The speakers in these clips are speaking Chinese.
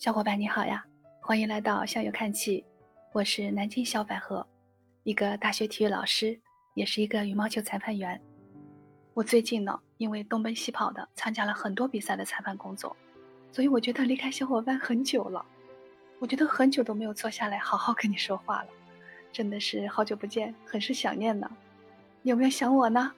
小伙伴你好呀，欢迎来到向右看齐，我是南京小百合，一个大学体育老师，也是一个羽毛球裁判员。我最近呢，因为东奔西跑的参加了很多比赛的裁判工作，所以我觉得离开小伙伴很久了，我觉得很久都没有坐下来好好跟你说话了，真的是好久不见，很是想念呢。有没有想我呢？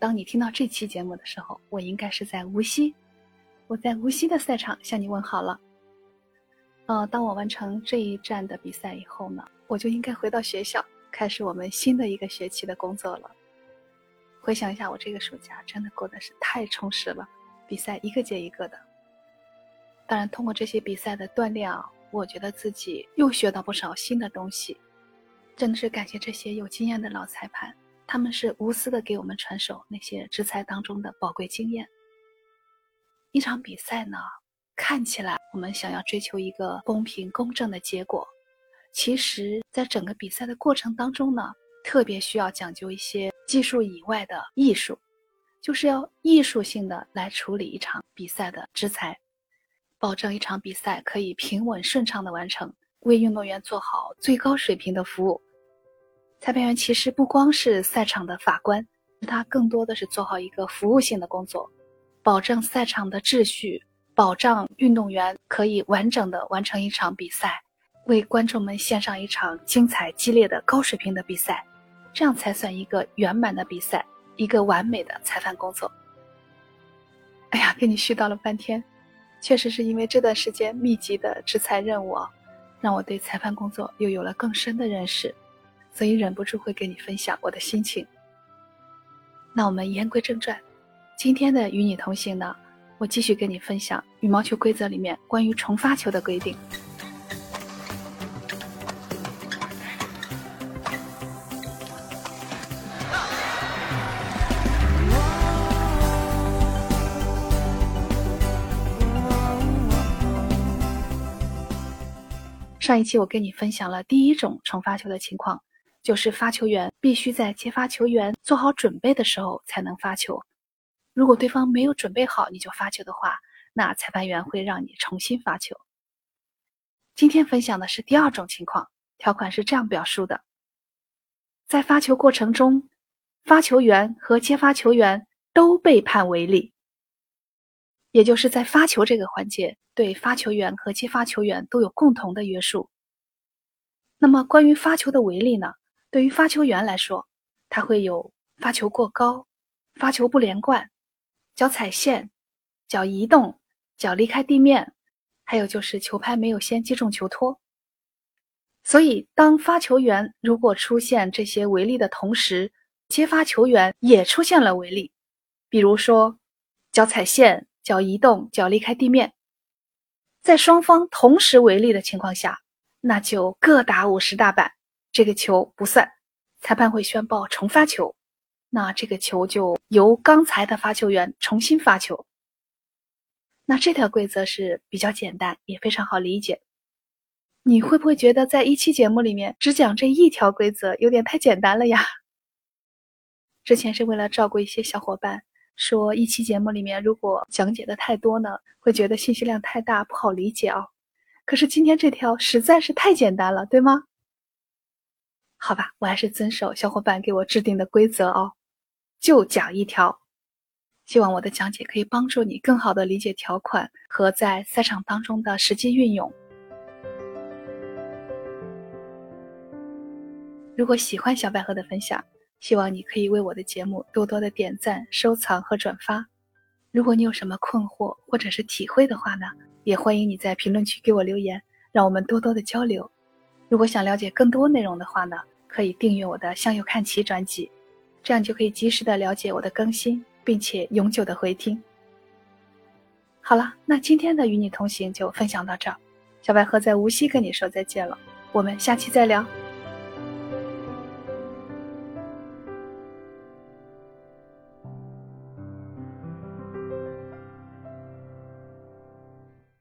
当你听到这期节目的时候，我应该是在无锡，我在无锡的赛场向你问好了。呃，当我完成这一站的比赛以后呢，我就应该回到学校，开始我们新的一个学期的工作了。回想一下，我这个暑假真的过得是太充实了，比赛一个接一个的。当然，通过这些比赛的锻炼啊，我觉得自己又学到不少新的东西，真的是感谢这些有经验的老裁判。他们是无私的给我们传授那些执裁当中的宝贵经验。一场比赛呢，看起来我们想要追求一个公平公正的结果，其实，在整个比赛的过程当中呢，特别需要讲究一些技术以外的艺术，就是要艺术性的来处理一场比赛的执裁，保证一场比赛可以平稳顺畅的完成，为运动员做好最高水平的服务。裁判员其实不光是赛场的法官，他更多的是做好一个服务性的工作，保证赛场的秩序，保障运动员可以完整的完成一场比赛，为观众们献上一场精彩激烈的高水平的比赛，这样才算一个圆满的比赛，一个完美的裁判工作。哎呀，跟你絮叨了半天，确实是因为这段时间密集的执裁任务，让我对裁判工作又有了更深的认识。所以忍不住会跟你分享我的心情。那我们言归正传，今天的与你同行呢，我继续跟你分享羽毛球规则里面关于重发球的规定。上一期我跟你分享了第一种重发球的情况。就是发球员必须在接发球员做好准备的时候才能发球。如果对方没有准备好你就发球的话，那裁判员会让你重新发球。今天分享的是第二种情况，条款是这样表述的：在发球过程中，发球员和接发球员都被判违例，也就是在发球这个环节，对发球员和接发球员都有共同的约束。那么关于发球的违例呢？对于发球员来说，他会有发球过高、发球不连贯、脚踩线、脚移动、脚离开地面，还有就是球拍没有先击中球托。所以，当发球员如果出现这些违例的同时，接发球员也出现了违例，比如说脚踩线、脚移动、脚离开地面，在双方同时违例的情况下，那就各打五十大板。这个球不算，裁判会宣布重发球，那这个球就由刚才的发球员重新发球。那这条规则是比较简单，也非常好理解。你会不会觉得在一期节目里面只讲这一条规则有点太简单了呀？之前是为了照顾一些小伙伴，说一期节目里面如果讲解的太多呢，会觉得信息量太大，不好理解哦。可是今天这条实在是太简单了，对吗？好吧，我还是遵守小伙伴给我制定的规则哦，就讲一条。希望我的讲解可以帮助你更好的理解条款和在赛场当中的实际运用。如果喜欢小百合的分享，希望你可以为我的节目多多的点赞、收藏和转发。如果你有什么困惑或者是体会的话呢，也欢迎你在评论区给我留言，让我们多多的交流。如果想了解更多内容的话呢，可以订阅我的《向右看齐》专辑，这样就可以及时的了解我的更新，并且永久的回听。好了，那今天的与你同行就分享到这儿，小百合在无锡跟你说再见了，我们下期再聊。